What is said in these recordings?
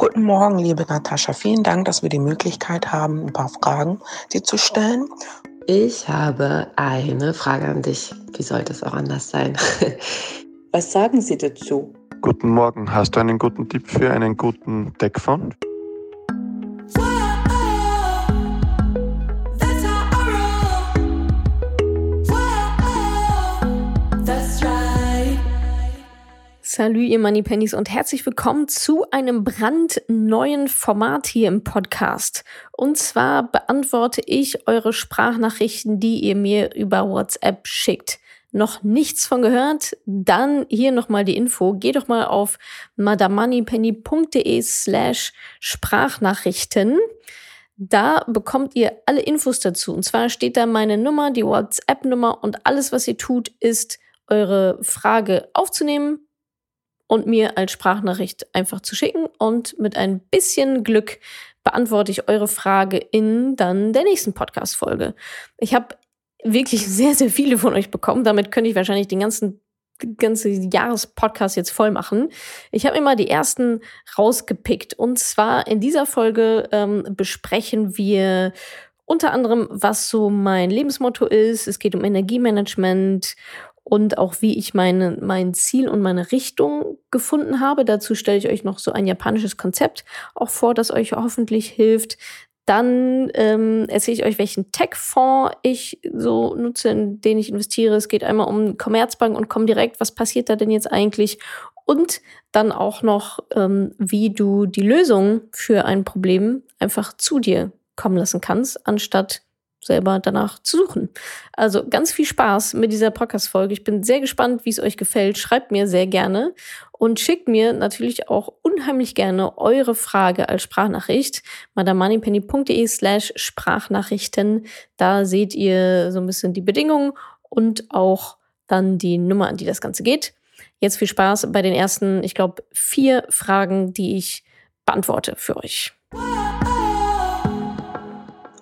Guten Morgen, liebe Natascha. Vielen Dank, dass wir die Möglichkeit haben, ein paar Fragen dir zu stellen. Ich habe eine Frage an dich. Wie sollte es auch anders sein? Was sagen Sie dazu? Guten Morgen. Hast du einen guten Tipp für einen guten Deckfond? Salü, ihr Moneypennies und herzlich willkommen zu einem brandneuen Format hier im Podcast. Und zwar beantworte ich eure Sprachnachrichten, die ihr mir über WhatsApp schickt. Noch nichts von gehört? Dann hier nochmal die Info. Geht doch mal auf madamoneypenny.de slash Sprachnachrichten. Da bekommt ihr alle Infos dazu. Und zwar steht da meine Nummer, die WhatsApp-Nummer und alles, was ihr tut, ist eure Frage aufzunehmen, und mir als Sprachnachricht einfach zu schicken. Und mit ein bisschen Glück beantworte ich eure Frage in dann der nächsten Podcast-Folge. Ich habe wirklich sehr, sehr viele von euch bekommen. Damit könnte ich wahrscheinlich den ganzen ganze Jahrespodcast jetzt voll machen. Ich habe mir mal die ersten rausgepickt. Und zwar in dieser Folge ähm, besprechen wir unter anderem, was so mein Lebensmotto ist. Es geht um Energiemanagement und auch wie ich meine, mein Ziel und meine Richtung gefunden habe. Dazu stelle ich euch noch so ein japanisches Konzept auch vor, das euch hoffentlich hilft. Dann ähm, erzähle ich euch, welchen Tech-Fonds ich so nutze, in den ich investiere. Es geht einmal um Commerzbank und Comdirect. Was passiert da denn jetzt eigentlich? Und dann auch noch, ähm, wie du die Lösung für ein Problem einfach zu dir kommen lassen kannst, anstatt selber danach zu suchen. Also ganz viel Spaß mit dieser Podcast-Folge. Ich bin sehr gespannt, wie es euch gefällt. Schreibt mir sehr gerne und schickt mir natürlich auch unheimlich gerne eure Frage als Sprachnachricht. madamoneypenny.de slash Sprachnachrichten. Da seht ihr so ein bisschen die Bedingungen und auch dann die Nummer, an die das Ganze geht. Jetzt viel Spaß bei den ersten, ich glaube, vier Fragen, die ich beantworte für euch.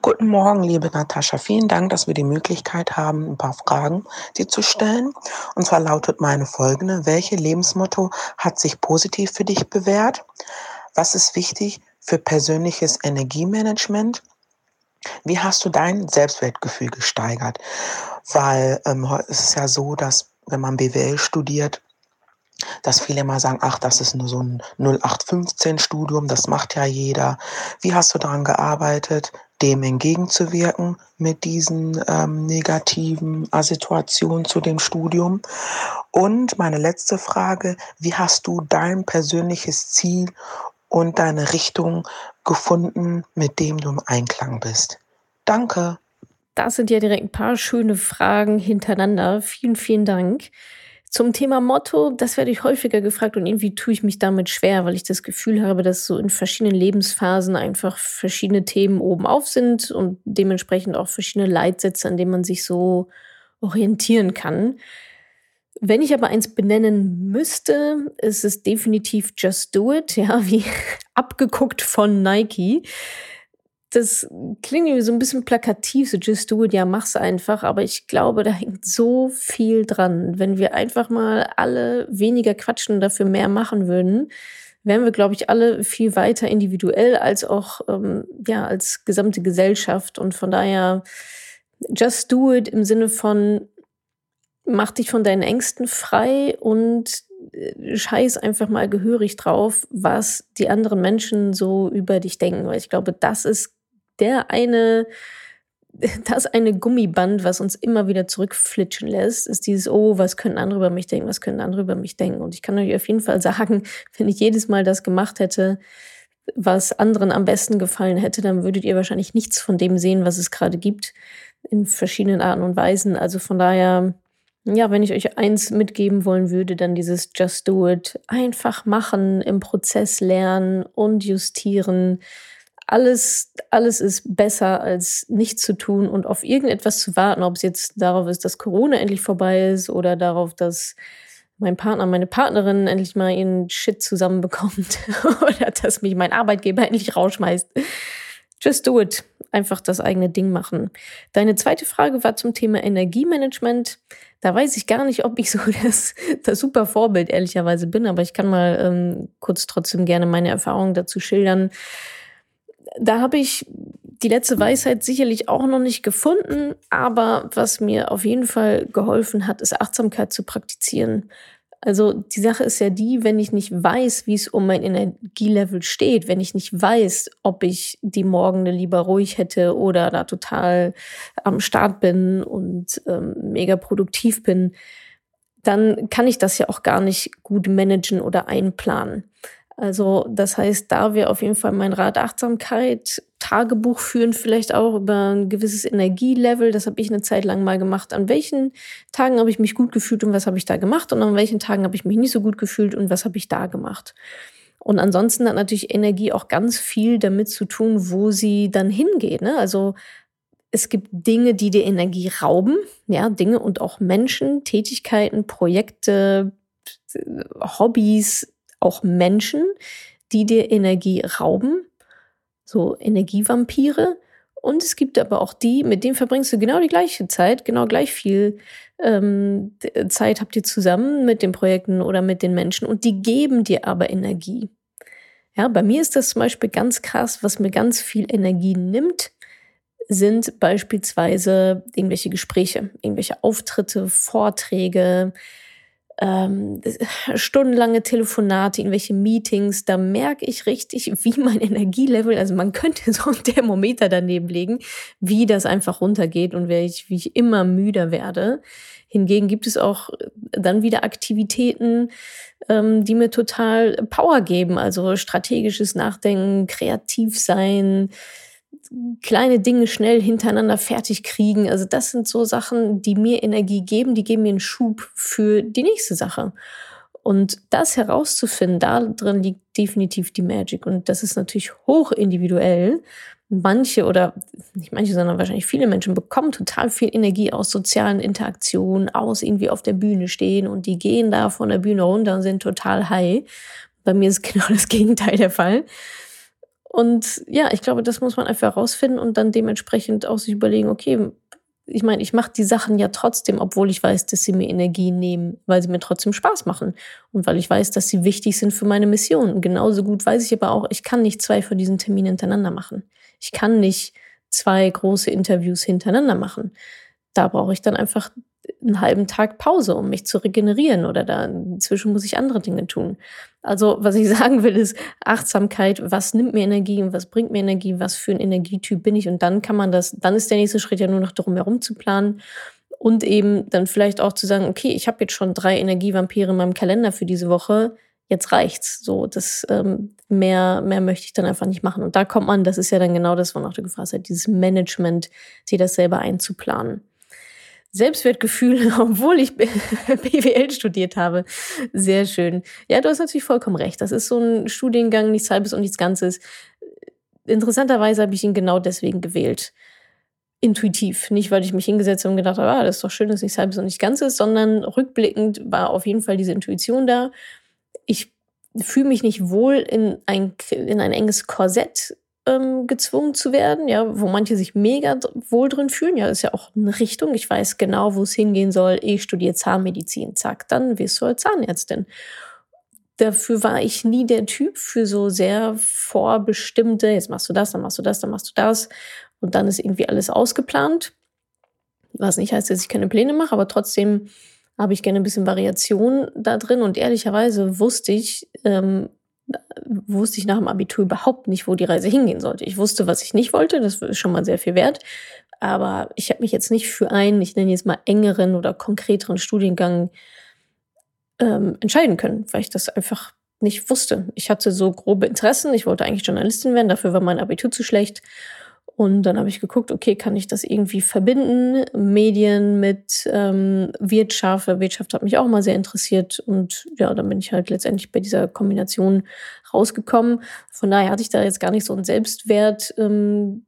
Guten Morgen, liebe Natascha. Vielen Dank, dass wir die Möglichkeit haben, ein paar Fragen dir zu stellen. Und zwar lautet meine folgende. Welche Lebensmotto hat sich positiv für dich bewährt? Was ist wichtig für persönliches Energiemanagement? Wie hast du dein Selbstwertgefühl gesteigert? Weil ähm, es ist ja so, dass wenn man BWL studiert, dass viele mal sagen, ach, das ist nur so ein 0815-Studium, das macht ja jeder. Wie hast du daran gearbeitet, dem entgegenzuwirken mit diesen ähm, negativen Situationen zu dem Studium? Und meine letzte Frage, wie hast du dein persönliches Ziel und deine Richtung gefunden, mit dem du im Einklang bist? Danke. Das sind ja direkt ein paar schöne Fragen hintereinander. Vielen, vielen Dank. Zum Thema Motto, das werde ich häufiger gefragt und irgendwie tue ich mich damit schwer, weil ich das Gefühl habe, dass so in verschiedenen Lebensphasen einfach verschiedene Themen oben auf sind und dementsprechend auch verschiedene Leitsätze, an denen man sich so orientieren kann. Wenn ich aber eins benennen müsste, ist es definitiv Just Do It, ja, wie abgeguckt von Nike das klingt irgendwie so ein bisschen plakativ, so just do it, ja, mach's einfach. Aber ich glaube, da hängt so viel dran. Wenn wir einfach mal alle weniger quatschen und dafür mehr machen würden, wären wir, glaube ich, alle viel weiter individuell als auch, ähm, ja, als gesamte Gesellschaft. Und von daher, just do it im Sinne von, mach dich von deinen Ängsten frei und äh, scheiß einfach mal gehörig drauf, was die anderen Menschen so über dich denken. Weil ich glaube, das ist der eine, das eine Gummiband, was uns immer wieder zurückflitschen lässt, ist dieses, oh, was können andere über mich denken, was können andere über mich denken. Und ich kann euch auf jeden Fall sagen, wenn ich jedes Mal das gemacht hätte, was anderen am besten gefallen hätte, dann würdet ihr wahrscheinlich nichts von dem sehen, was es gerade gibt, in verschiedenen Arten und Weisen. Also von daher, ja, wenn ich euch eins mitgeben wollen würde, dann dieses Just Do It. Einfach machen, im Prozess lernen und justieren alles, alles ist besser als nichts zu tun und auf irgendetwas zu warten, ob es jetzt darauf ist, dass Corona endlich vorbei ist oder darauf, dass mein Partner, meine Partnerin endlich mal ihren Shit zusammenbekommt oder dass mich mein Arbeitgeber endlich rausschmeißt. Just do it. einfach das eigene Ding machen. Deine zweite Frage war zum Thema Energiemanagement. Da weiß ich gar nicht, ob ich so das, das super Vorbild ehrlicherweise bin, aber ich kann mal ähm, kurz trotzdem gerne meine Erfahrungen dazu schildern. Da habe ich die letzte Weisheit sicherlich auch noch nicht gefunden, aber was mir auf jeden Fall geholfen hat, ist Achtsamkeit zu praktizieren. Also die Sache ist ja die, wenn ich nicht weiß, wie es um mein Energielevel steht, wenn ich nicht weiß, ob ich die Morgende lieber ruhig hätte oder da total am Start bin und ähm, mega produktiv bin, dann kann ich das ja auch gar nicht gut managen oder einplanen. Also das heißt, da wäre auf jeden Fall mein Rat Achtsamkeit, Tagebuch führen vielleicht auch über ein gewisses Energielevel. Das habe ich eine Zeit lang mal gemacht. An welchen Tagen habe ich mich gut gefühlt und was habe ich da gemacht? Und an welchen Tagen habe ich mich nicht so gut gefühlt und was habe ich da gemacht? Und ansonsten hat natürlich Energie auch ganz viel damit zu tun, wo sie dann hingeht. Ne? Also es gibt Dinge, die dir Energie rauben, ja, Dinge und auch Menschen, Tätigkeiten, Projekte, Hobbys, auch Menschen, die dir Energie rauben, so Energievampire. Und es gibt aber auch die, mit denen verbringst du genau die gleiche Zeit, genau gleich viel ähm, Zeit habt ihr zusammen mit den Projekten oder mit den Menschen und die geben dir aber Energie. Ja, bei mir ist das zum Beispiel ganz krass, was mir ganz viel Energie nimmt, sind beispielsweise irgendwelche Gespräche, irgendwelche Auftritte, Vorträge, ähm, stundenlange Telefonate, irgendwelche Meetings, da merke ich richtig, wie mein Energielevel, also man könnte so ein Thermometer daneben legen, wie das einfach runtergeht und wie ich, wie ich immer müder werde. Hingegen gibt es auch dann wieder Aktivitäten, ähm, die mir total Power geben, also strategisches Nachdenken, kreativ sein, kleine Dinge schnell hintereinander fertig kriegen. Also das sind so Sachen, die mir Energie geben, die geben mir einen Schub für die nächste Sache. Und das herauszufinden, da drin liegt definitiv die Magic. Und das ist natürlich hoch individuell. Manche oder nicht manche, sondern wahrscheinlich viele Menschen bekommen total viel Energie aus sozialen Interaktionen, aus irgendwie auf der Bühne stehen und die gehen da von der Bühne runter und sind total high. Bei mir ist genau das Gegenteil der Fall. Und ja, ich glaube, das muss man einfach herausfinden und dann dementsprechend auch sich überlegen, okay, ich meine, ich mache die Sachen ja trotzdem, obwohl ich weiß, dass sie mir Energie nehmen, weil sie mir trotzdem Spaß machen und weil ich weiß, dass sie wichtig sind für meine Mission. Genauso gut weiß ich aber auch, ich kann nicht zwei von diesen Terminen hintereinander machen. Ich kann nicht zwei große Interviews hintereinander machen. Da brauche ich dann einfach einen halben Tag Pause, um mich zu regenerieren oder da inzwischen muss ich andere Dinge tun. Also was ich sagen will, ist Achtsamkeit, was nimmt mir Energie und was bringt mir Energie, was für ein Energietyp bin ich und dann kann man das, dann ist der nächste Schritt ja nur noch darum herum zu planen und eben dann vielleicht auch zu sagen, okay, ich habe jetzt schon drei Energievampire in meinem Kalender für diese Woche, jetzt reicht's. So, das ähm, mehr, mehr möchte ich dann einfach nicht machen. Und da kommt man, das ist ja dann genau das, wonach du gefragt hast, dieses Management, sich das selber einzuplanen. Selbstwertgefühl, obwohl ich BWL studiert habe. Sehr schön. Ja, du hast natürlich vollkommen recht. Das ist so ein Studiengang, nichts Halbes und nichts Ganzes. Interessanterweise habe ich ihn genau deswegen gewählt. Intuitiv. Nicht, weil ich mich hingesetzt habe und gedacht habe, ah, das ist doch schön, dass nichts Halbes und nichts Ganzes, sondern rückblickend war auf jeden Fall diese Intuition da. Ich fühle mich nicht wohl in ein, in ein enges Korsett ähm, gezwungen zu werden, ja, wo manche sich mega wohl drin fühlen. Ja, ist ja auch eine Richtung. Ich weiß genau, wo es hingehen soll. Ich studiere Zahnmedizin. Zack, dann wirst du als Zahnärztin. Dafür war ich nie der Typ für so sehr vorbestimmte, jetzt machst du das, dann machst du das, dann machst du das. Und dann ist irgendwie alles ausgeplant. Was nicht heißt, dass ich keine Pläne mache, aber trotzdem habe ich gerne ein bisschen Variation da drin. Und ehrlicherweise wusste ich, ähm, wusste ich nach dem Abitur überhaupt nicht, wo die Reise hingehen sollte. Ich wusste, was ich nicht wollte, das ist schon mal sehr viel wert. Aber ich habe mich jetzt nicht für einen, ich nenne jetzt mal engeren oder konkreteren Studiengang ähm, entscheiden können, weil ich das einfach nicht wusste. Ich hatte so grobe Interessen, ich wollte eigentlich Journalistin werden, dafür war mein Abitur zu schlecht. Und dann habe ich geguckt, okay, kann ich das irgendwie verbinden? Medien mit ähm, Wirtschaft. Wirtschaft hat mich auch mal sehr interessiert. Und ja, dann bin ich halt letztendlich bei dieser Kombination rausgekommen. Von daher hatte ich da jetzt gar nicht so ein Selbstwertproblem,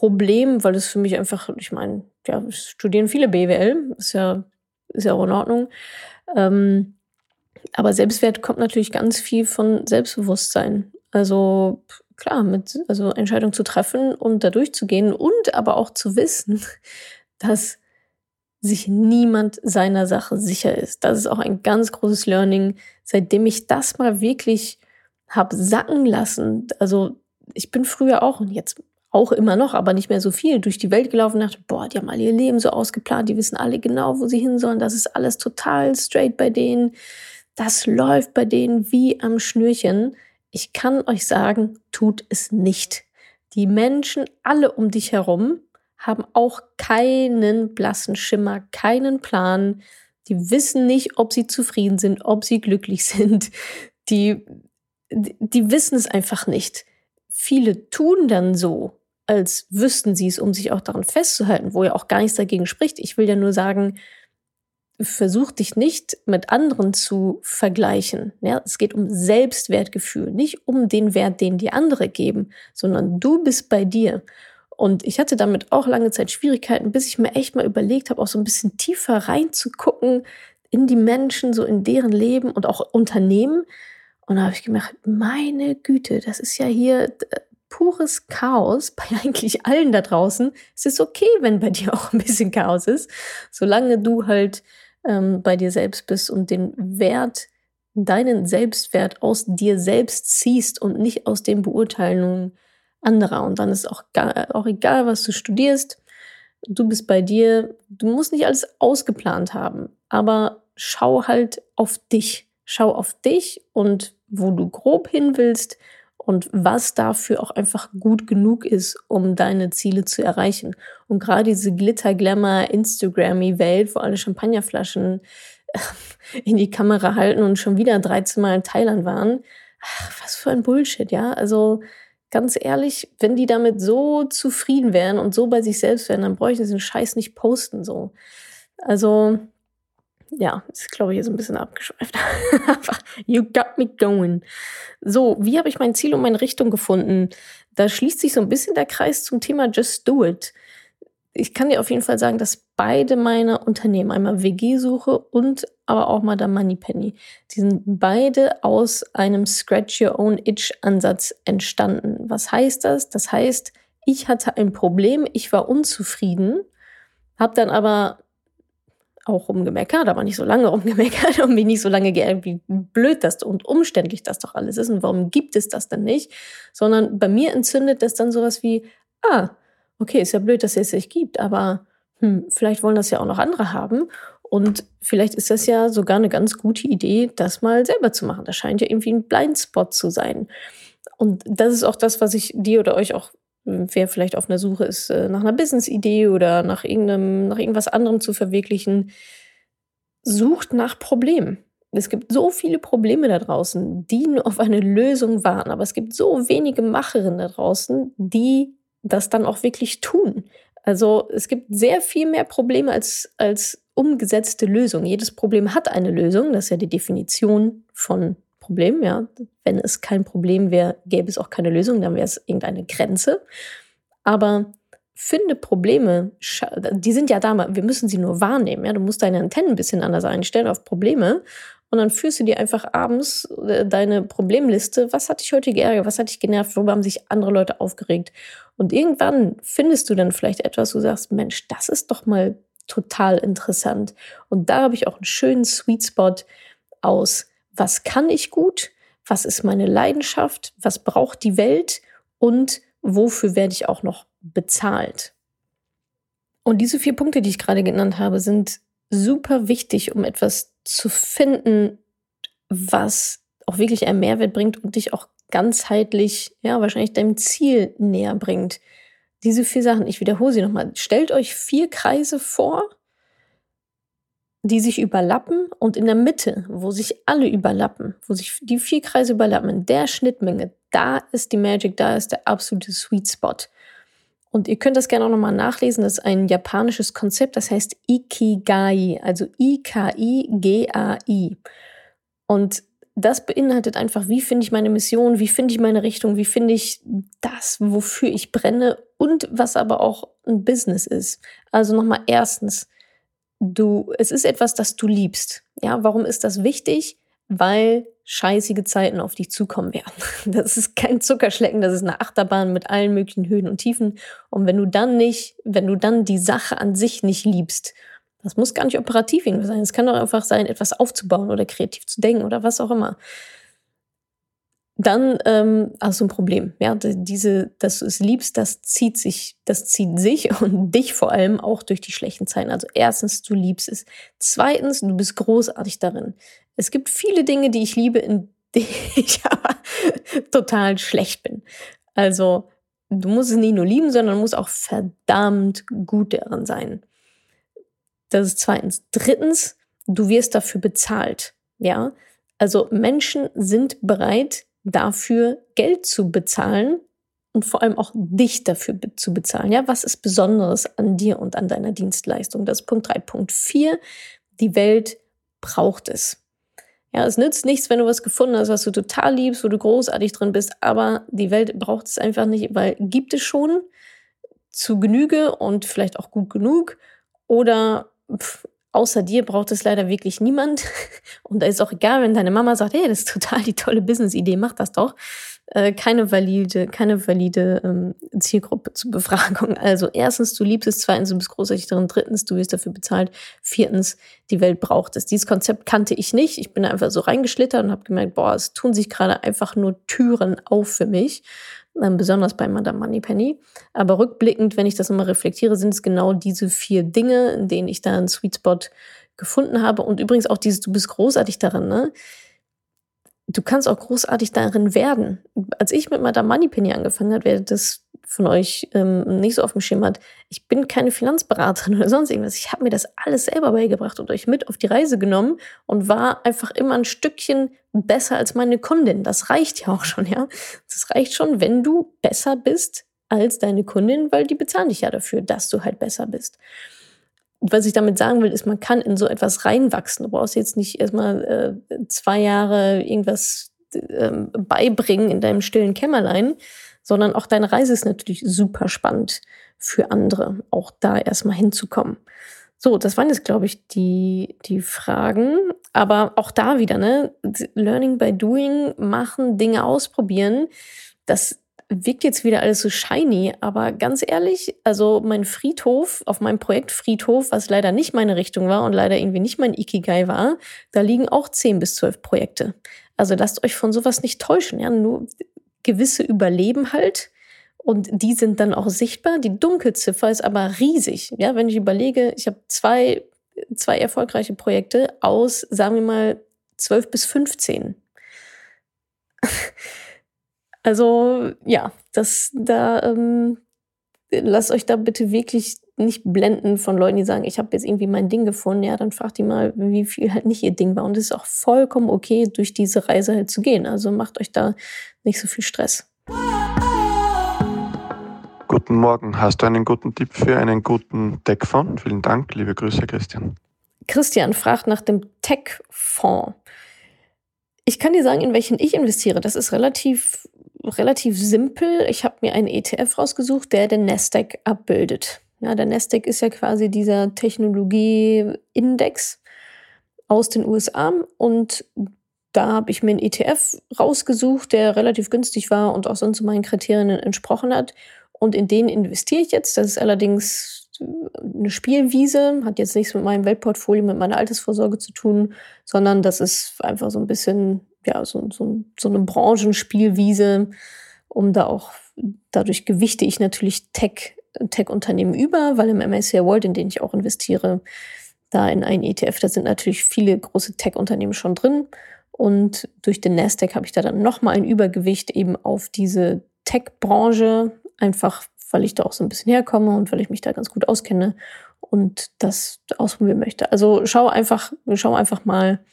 ähm, weil es für mich einfach, ich meine, ja, studieren viele BWL, ist ja, ist ja auch in Ordnung. Ähm, aber Selbstwert kommt natürlich ganz viel von Selbstbewusstsein. Also klar, mit, also Entscheidungen zu treffen und da durchzugehen und aber auch zu wissen, dass sich niemand seiner Sache sicher ist. Das ist auch ein ganz großes Learning, seitdem ich das mal wirklich habe sacken lassen. Also ich bin früher auch und jetzt auch immer noch, aber nicht mehr so viel, durch die Welt gelaufen und dachte, boah, die haben alle ihr Leben so ausgeplant, die wissen alle genau, wo sie hin sollen, das ist alles total straight bei denen, das läuft bei denen wie am Schnürchen. Ich kann euch sagen, tut es nicht. Die Menschen alle um dich herum haben auch keinen blassen Schimmer, keinen Plan. Die wissen nicht, ob sie zufrieden sind, ob sie glücklich sind. Die, die wissen es einfach nicht. Viele tun dann so, als wüssten sie es, um sich auch daran festzuhalten, wo ja auch gar nichts dagegen spricht. Ich will ja nur sagen, versuch dich nicht mit anderen zu vergleichen. Ja, es geht um Selbstwertgefühl, nicht um den Wert, den die andere geben, sondern du bist bei dir. Und ich hatte damit auch lange Zeit Schwierigkeiten, bis ich mir echt mal überlegt habe, auch so ein bisschen tiefer reinzugucken in die Menschen, so in deren Leben und auch Unternehmen. Und da habe ich gemerkt, meine Güte, das ist ja hier pures Chaos bei eigentlich allen da draußen. Es ist okay, wenn bei dir auch ein bisschen Chaos ist, solange du halt ähm, bei dir selbst bist und den Wert, deinen Selbstwert aus dir selbst ziehst und nicht aus den Beurteilungen anderer. Und dann ist auch, gar, auch egal, was du studierst. Du bist bei dir. Du musst nicht alles ausgeplant haben, aber schau halt auf dich. Schau auf dich und wo du grob hin willst und was dafür auch einfach gut genug ist, um deine Ziele zu erreichen. Und gerade diese Glitter, Glamour, Instagrammy-Welt, wo alle Champagnerflaschen äh, in die Kamera halten und schon wieder 13 Mal in Thailand waren, ach, was für ein Bullshit, ja. Also ganz ehrlich, wenn die damit so zufrieden wären und so bei sich selbst wären, dann bräuchten sie den Scheiß nicht posten, so. Also, ja, ist, glaube ich, jetzt ein bisschen abgeschweift. You got me going. So, wie habe ich mein Ziel und meine Richtung gefunden? Da schließt sich so ein bisschen der Kreis zum Thema Just Do It. Ich kann dir auf jeden Fall sagen, dass beide meine Unternehmen, einmal WG-Suche und aber auch mal der Moneypenny, die sind beide aus einem Scratch Your Own Itch-Ansatz entstanden. Was heißt das? Das heißt, ich hatte ein Problem, ich war unzufrieden, habe dann aber auch rumgemeckert, aber nicht so lange rumgemeckert und mich nicht so lange geärgert, wie blöd das und umständlich das doch alles ist und warum gibt es das denn nicht, sondern bei mir entzündet das dann sowas wie, ah, okay, ist ja blöd, dass es sich gibt, aber hm, vielleicht wollen das ja auch noch andere haben und vielleicht ist das ja sogar eine ganz gute Idee, das mal selber zu machen. Das scheint ja irgendwie ein Blindspot zu sein. Und das ist auch das, was ich dir oder euch auch wer vielleicht auf einer Suche ist äh, nach einer Business-Idee oder nach irgendeinem, nach irgendwas anderem zu verwirklichen, sucht nach Problemen. Es gibt so viele Probleme da draußen, die nur auf eine Lösung warten, aber es gibt so wenige Macherinnen da draußen, die das dann auch wirklich tun. Also es gibt sehr viel mehr Probleme als, als umgesetzte Lösungen. Jedes Problem hat eine Lösung, das ist ja die Definition von Problem, ja. Wenn es kein Problem wäre, gäbe es auch keine Lösung, dann wäre es irgendeine Grenze. Aber finde Probleme, die sind ja da, wir müssen sie nur wahrnehmen, ja. Du musst deine Antennen ein bisschen anders einstellen auf Probleme und dann führst du dir einfach abends äh, deine Problemliste. Was hat dich heute geärgert? Was hat dich genervt? Worüber haben sich andere Leute aufgeregt? Und irgendwann findest du dann vielleicht etwas, wo du sagst, Mensch, das ist doch mal total interessant. Und da habe ich auch einen schönen Sweet Spot aus was kann ich gut, was ist meine Leidenschaft, was braucht die Welt und wofür werde ich auch noch bezahlt. Und diese vier Punkte, die ich gerade genannt habe, sind super wichtig, um etwas zu finden, was auch wirklich einen Mehrwert bringt und dich auch ganzheitlich, ja, wahrscheinlich deinem Ziel näher bringt. Diese vier Sachen, ich wiederhole sie nochmal. Stellt euch vier Kreise vor die sich überlappen und in der Mitte, wo sich alle überlappen, wo sich die vier Kreise überlappen, in der Schnittmenge, da ist die Magic, da ist der absolute Sweet Spot. Und ihr könnt das gerne auch nochmal nachlesen. Das ist ein japanisches Konzept, das heißt Ikigai, also I-K-I-G-A-I. Und das beinhaltet einfach, wie finde ich meine Mission, wie finde ich meine Richtung, wie finde ich das, wofür ich brenne und was aber auch ein Business ist. Also nochmal erstens, du, es ist etwas, das du liebst. Ja, warum ist das wichtig? Weil scheißige Zeiten auf dich zukommen werden. Das ist kein Zuckerschlecken, das ist eine Achterbahn mit allen möglichen Höhen und Tiefen. Und wenn du dann nicht, wenn du dann die Sache an sich nicht liebst, das muss gar nicht operativ sein. Es kann doch einfach sein, etwas aufzubauen oder kreativ zu denken oder was auch immer. Dann ähm, hast du ein Problem. Ja, diese, dass du es liebst, das zieht sich, das zieht sich und dich vor allem auch durch die schlechten Zeiten. Also erstens, du liebst es. Zweitens, du bist großartig darin. Es gibt viele Dinge, die ich liebe, in denen ich aber total schlecht bin. Also, du musst es nicht nur lieben, sondern musst auch verdammt gut darin sein. Das ist zweitens. Drittens, du wirst dafür bezahlt. Ja, also Menschen sind bereit, dafür Geld zu bezahlen und vor allem auch dich dafür zu bezahlen. Ja, was ist Besonderes an dir und an deiner Dienstleistung? Das ist Punkt drei. Punkt vier. Die Welt braucht es. Ja, es nützt nichts, wenn du was gefunden hast, was du total liebst, wo du großartig drin bist, aber die Welt braucht es einfach nicht, weil gibt es schon zu Genüge und vielleicht auch gut genug oder pff, außer dir braucht es leider wirklich niemand. Und da ist auch egal, wenn deine Mama sagt, hey, das ist total die tolle Business-Idee, mach das doch. Äh, keine valide, keine valide ähm, Zielgruppe zur Befragung. Also erstens, du liebst es, zweitens, du bist großartig darin, drittens, du wirst dafür bezahlt, viertens, die Welt braucht es. Dieses Konzept kannte ich nicht. Ich bin einfach so reingeschlittert und habe gemerkt, boah, es tun sich gerade einfach nur Türen auf für mich. Ähm, besonders bei Madame Moneypenny. Aber rückblickend, wenn ich das immer reflektiere, sind es genau diese vier Dinge, in denen ich da einen Sweet Spot gefunden habe. Und übrigens auch dieses, du bist großartig darin, ne? Du kannst auch großartig darin werden. Als ich mit Madame Moneypenny angefangen habe, wer das von euch ähm, nicht so auf dem Schirm hat, ich bin keine Finanzberaterin oder sonst irgendwas. Ich habe mir das alles selber beigebracht und euch mit auf die Reise genommen und war einfach immer ein Stückchen besser als meine Kundin. Das reicht ja auch schon, ja. Das reicht schon, wenn du besser bist als deine Kundin, weil die bezahlen dich ja dafür, dass du halt besser bist was ich damit sagen will, ist, man kann in so etwas reinwachsen. Du brauchst jetzt nicht erstmal äh, zwei Jahre irgendwas äh, beibringen in deinem stillen Kämmerlein, sondern auch deine Reise ist natürlich super spannend für andere, auch da erstmal hinzukommen. So, das waren jetzt, glaube ich, die, die Fragen. Aber auch da wieder, ne? Learning by doing, machen, Dinge ausprobieren. Das wirkt jetzt wieder alles so shiny, aber ganz ehrlich, also mein Friedhof, auf meinem Projekt Friedhof, was leider nicht meine Richtung war und leider irgendwie nicht mein Ikigai war, da liegen auch 10 bis 12 Projekte. Also lasst euch von sowas nicht täuschen, ja, nur gewisse überleben halt und die sind dann auch sichtbar. Die Dunkelziffer ist aber riesig, ja, wenn ich überlege, ich habe zwei, zwei erfolgreiche Projekte aus, sagen wir mal, 12 bis 15. Also ja, das da ähm, lasst euch da bitte wirklich nicht blenden von Leuten, die sagen, ich habe jetzt irgendwie mein Ding gefunden. Ja, dann fragt die mal, wie viel halt nicht ihr Ding war. Und es ist auch vollkommen okay, durch diese Reise halt zu gehen. Also macht euch da nicht so viel Stress. Guten Morgen. Hast du einen guten Tipp für einen guten Tech-Fonds? Vielen Dank. Liebe Grüße, Christian. Christian fragt nach dem Tech-Fonds. Ich kann dir sagen, in welchen ich investiere. Das ist relativ relativ simpel. Ich habe mir einen ETF rausgesucht, der den Nasdaq abbildet. Ja, der Nasdaq ist ja quasi dieser Technologie-Index aus den USA und da habe ich mir einen ETF rausgesucht, der relativ günstig war und auch sonst meinen Kriterien entsprochen hat. Und in den investiere ich jetzt. Das ist allerdings eine Spielwiese, hat jetzt nichts mit meinem Weltportfolio, mit meiner Altersvorsorge zu tun, sondern das ist einfach so ein bisschen ja, so, so, so eine Branchenspielwiese, um da auch, dadurch gewichte ich natürlich Tech, Tech-Unternehmen über, weil im MSCI World, in den ich auch investiere, da in einen ETF, da sind natürlich viele große Tech-Unternehmen schon drin. Und durch den Nasdaq habe ich da dann nochmal ein Übergewicht eben auf diese Tech-Branche, einfach weil ich da auch so ein bisschen herkomme und weil ich mich da ganz gut auskenne und das ausprobieren möchte. Also schau einfach, schau einfach mal,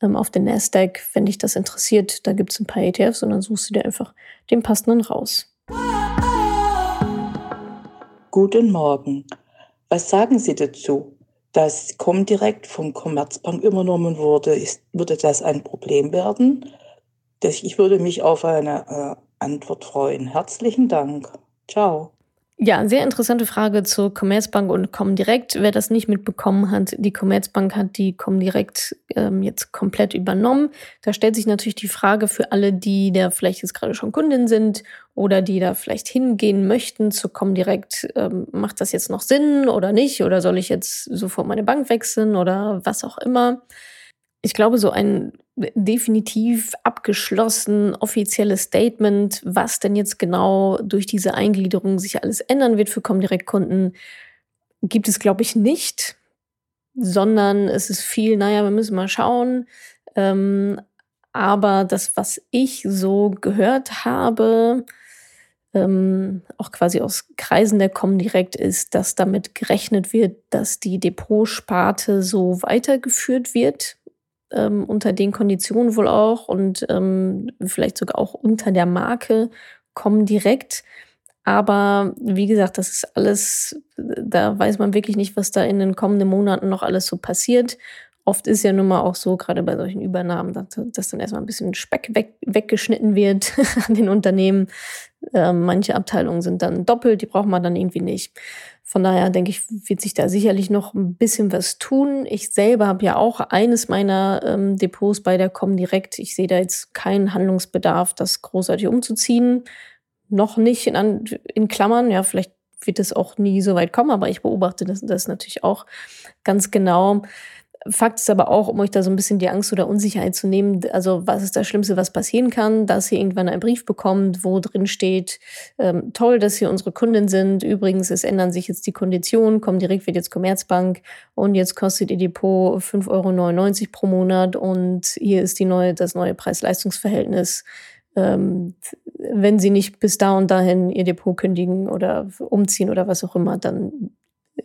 auf den Nasdaq, wenn dich das interessiert. Da gibt es ein paar ETFs und dann suchst du dir einfach den passenden raus. Guten Morgen. Was sagen Sie dazu, dass Comdirect von Commerzbank übernommen wurde? Ist, würde das ein Problem werden? Ich würde mich auf eine äh, Antwort freuen. Herzlichen Dank. Ciao. Ja, sehr interessante Frage zur Commerzbank und Comdirect. Wer das nicht mitbekommen hat, die Commerzbank hat die Comdirect ähm, jetzt komplett übernommen. Da stellt sich natürlich die Frage für alle, die da vielleicht jetzt gerade schon Kundin sind oder die da vielleicht hingehen möchten zu Comdirect, ähm, macht das jetzt noch Sinn oder nicht? Oder soll ich jetzt sofort meine Bank wechseln oder was auch immer? Ich glaube, so ein definitiv abgeschlossen offizielles Statement, was denn jetzt genau durch diese Eingliederung sich alles ändern wird für Comdirect-Kunden, gibt es, glaube ich, nicht, sondern es ist viel, naja, wir müssen mal schauen. Ähm, aber das, was ich so gehört habe, ähm, auch quasi aus Kreisen der Comdirect, ist, dass damit gerechnet wird, dass die Depotsparte so weitergeführt wird ähm, unter den Konditionen wohl auch und ähm, vielleicht sogar auch unter der Marke kommen direkt. Aber wie gesagt, das ist alles, da weiß man wirklich nicht, was da in den kommenden Monaten noch alles so passiert. Oft ist ja nun mal auch so, gerade bei solchen Übernahmen, dass, dass dann erstmal ein bisschen Speck weg, weggeschnitten wird an den Unternehmen. Ähm, manche Abteilungen sind dann doppelt, die braucht man dann irgendwie nicht. Von daher denke ich, wird sich da sicherlich noch ein bisschen was tun. Ich selber habe ja auch eines meiner ähm, Depots bei der Comdirect. Ich sehe da jetzt keinen Handlungsbedarf, das großartig umzuziehen. Noch nicht in, in Klammern. Ja, vielleicht wird es auch nie so weit kommen, aber ich beobachte das, das natürlich auch ganz genau. Fakt ist aber auch, um euch da so ein bisschen die Angst oder Unsicherheit zu nehmen, also was ist das Schlimmste, was passieren kann, dass ihr irgendwann einen Brief bekommt, wo drin steht, ähm, toll, dass Sie unsere Kundin sind. Übrigens, es ändern sich jetzt die Konditionen, kommen direkt wird jetzt Commerzbank und jetzt kostet Ihr Depot 5,99 Euro pro Monat und hier ist die neue, das neue Preis-Leistungs-Verhältnis. Ähm, wenn Sie nicht bis da und dahin Ihr Depot kündigen oder umziehen oder was auch immer, dann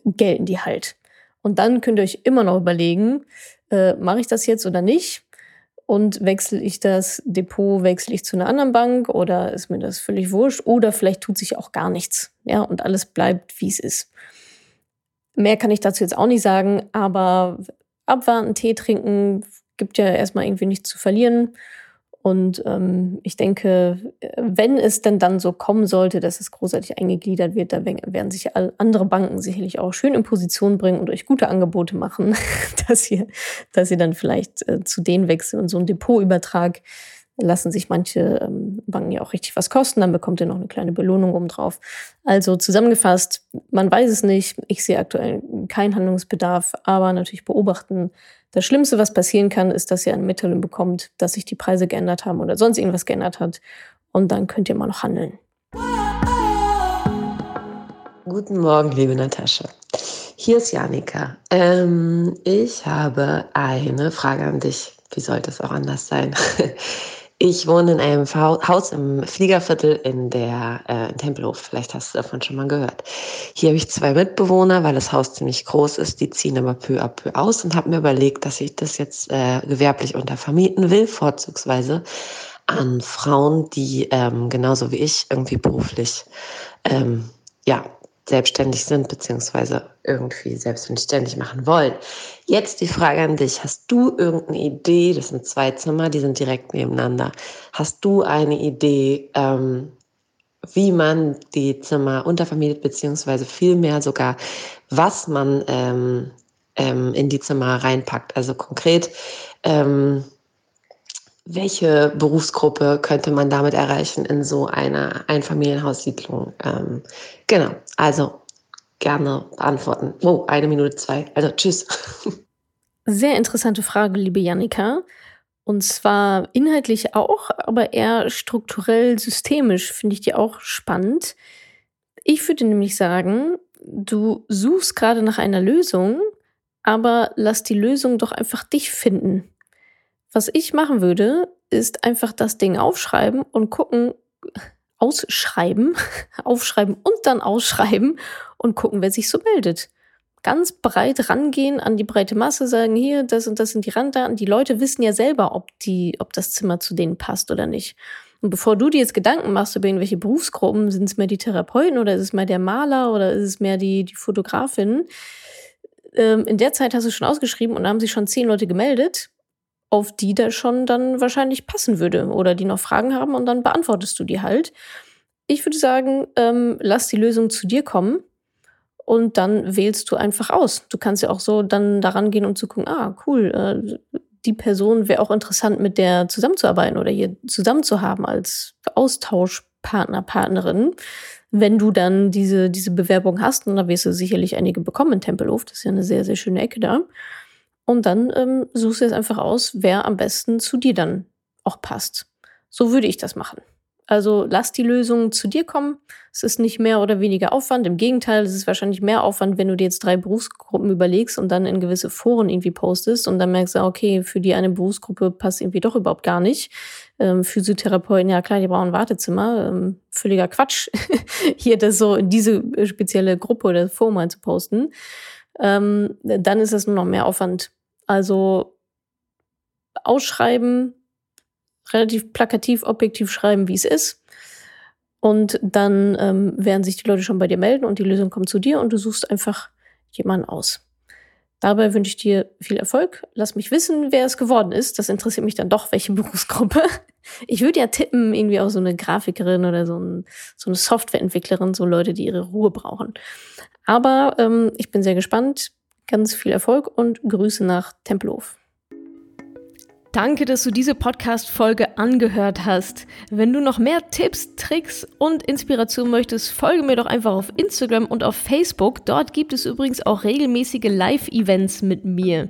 gelten die halt. Und dann könnt ihr euch immer noch überlegen, äh, mache ich das jetzt oder nicht? Und wechsle ich das Depot, wechsle ich zu einer anderen Bank oder ist mir das völlig wurscht? Oder vielleicht tut sich auch gar nichts. Ja, und alles bleibt, wie es ist. Mehr kann ich dazu jetzt auch nicht sagen, aber abwarten, Tee trinken, gibt ja erstmal irgendwie nichts zu verlieren. Und ähm, ich denke, wenn es denn dann so kommen sollte, dass es großartig eingegliedert wird, da werden sich andere Banken sicherlich auch schön in Position bringen und euch gute Angebote machen, dass ihr, dass ihr dann vielleicht äh, zu denen wechselt und so ein Depotübertrag lassen sich manche ähm, Banken ja auch richtig was kosten, dann bekommt ihr noch eine kleine Belohnung obendrauf. Also zusammengefasst, man weiß es nicht. Ich sehe aktuell keinen Handlungsbedarf, aber natürlich beobachten, das Schlimmste, was passieren kann, ist, dass ihr eine Mitteilung bekommt, dass sich die Preise geändert haben oder sonst irgendwas geändert hat. Und dann könnt ihr mal noch handeln. Guten Morgen, liebe Natascha. Hier ist Janika. Ähm, ich habe eine Frage an dich. Wie sollte es auch anders sein? Ich wohne in einem Haus im Fliegerviertel in der äh, in Tempelhof. Vielleicht hast du davon schon mal gehört. Hier habe ich zwei Mitbewohner, weil das Haus ziemlich groß ist. Die ziehen aber peu à peu aus und habe mir überlegt, dass ich das jetzt äh, gewerblich untervermieten will, vorzugsweise an Frauen, die ähm, genauso wie ich irgendwie beruflich ähm, ja selbstständig sind, beziehungsweise irgendwie selbstständig machen wollen. Jetzt die Frage an dich. Hast du irgendeine Idee? Das sind zwei Zimmer, die sind direkt nebeneinander. Hast du eine Idee, ähm, wie man die Zimmer untervermietet, beziehungsweise vielmehr sogar, was man ähm, ähm, in die Zimmer reinpackt? Also konkret, ähm, welche Berufsgruppe könnte man damit erreichen in so einer Einfamilienhaussiedlung? Ähm, genau, also gerne beantworten. Oh, eine Minute zwei. Also tschüss. Sehr interessante Frage, liebe Janika. Und zwar inhaltlich auch, aber eher strukturell systemisch finde ich die auch spannend. Ich würde nämlich sagen, du suchst gerade nach einer Lösung, aber lass die Lösung doch einfach dich finden. Was ich machen würde, ist einfach das Ding aufschreiben und gucken, ausschreiben, aufschreiben und dann ausschreiben und gucken, wer sich so meldet. Ganz breit rangehen an die breite Masse, sagen, hier, das und das sind die Randdaten. Die Leute wissen ja selber, ob, die, ob das Zimmer zu denen passt oder nicht. Und bevor du dir jetzt Gedanken machst über irgendwelche Berufsgruppen, sind es mehr die Therapeuten oder ist es mehr der Maler oder ist es mehr die, die Fotografin, ähm, in der Zeit hast du schon ausgeschrieben und haben sich schon zehn Leute gemeldet auf die da schon dann wahrscheinlich passen würde oder die noch Fragen haben und dann beantwortest du die halt. ich würde sagen, ähm, lass die Lösung zu dir kommen und dann wählst du einfach aus. Du kannst ja auch so dann daran gehen und zu gucken, ah, cool, äh, die Person wäre auch interessant, mit der zusammenzuarbeiten oder hier zusammen zu haben als Austauschpartner, Partnerin. Wenn du dann diese, diese Bewerbung hast, und da wirst du sicherlich einige bekommen in Tempelhof, das ist ja eine sehr, sehr schöne Ecke da. Und dann ähm, suchst du jetzt einfach aus, wer am besten zu dir dann auch passt. So würde ich das machen. Also lass die Lösung zu dir kommen. Es ist nicht mehr oder weniger Aufwand. Im Gegenteil, es ist wahrscheinlich mehr Aufwand, wenn du dir jetzt drei Berufsgruppen überlegst und dann in gewisse Foren irgendwie postest und dann merkst du, okay, für die eine Berufsgruppe passt irgendwie doch überhaupt gar nicht. Ähm, Physiotherapeuten, ja klar, die brauchen ein Wartezimmer. Ähm, völliger Quatsch, hier das so in diese spezielle Gruppe oder Forum einzuposten. Ähm, dann ist es nur noch mehr Aufwand. Also ausschreiben, relativ plakativ, objektiv schreiben, wie es ist. Und dann ähm, werden sich die Leute schon bei dir melden und die Lösung kommt zu dir und du suchst einfach jemanden aus. Dabei wünsche ich dir viel Erfolg. Lass mich wissen, wer es geworden ist. Das interessiert mich dann doch, welche Berufsgruppe. Ich würde ja tippen, irgendwie auch so eine Grafikerin oder so, ein, so eine Softwareentwicklerin, so Leute, die ihre Ruhe brauchen. Aber ähm, ich bin sehr gespannt. Ganz viel Erfolg und Grüße nach Tempelhof. Danke, dass du diese Podcast-Folge angehört hast. Wenn du noch mehr Tipps, Tricks und Inspiration möchtest, folge mir doch einfach auf Instagram und auf Facebook. Dort gibt es übrigens auch regelmäßige Live-Events mit mir.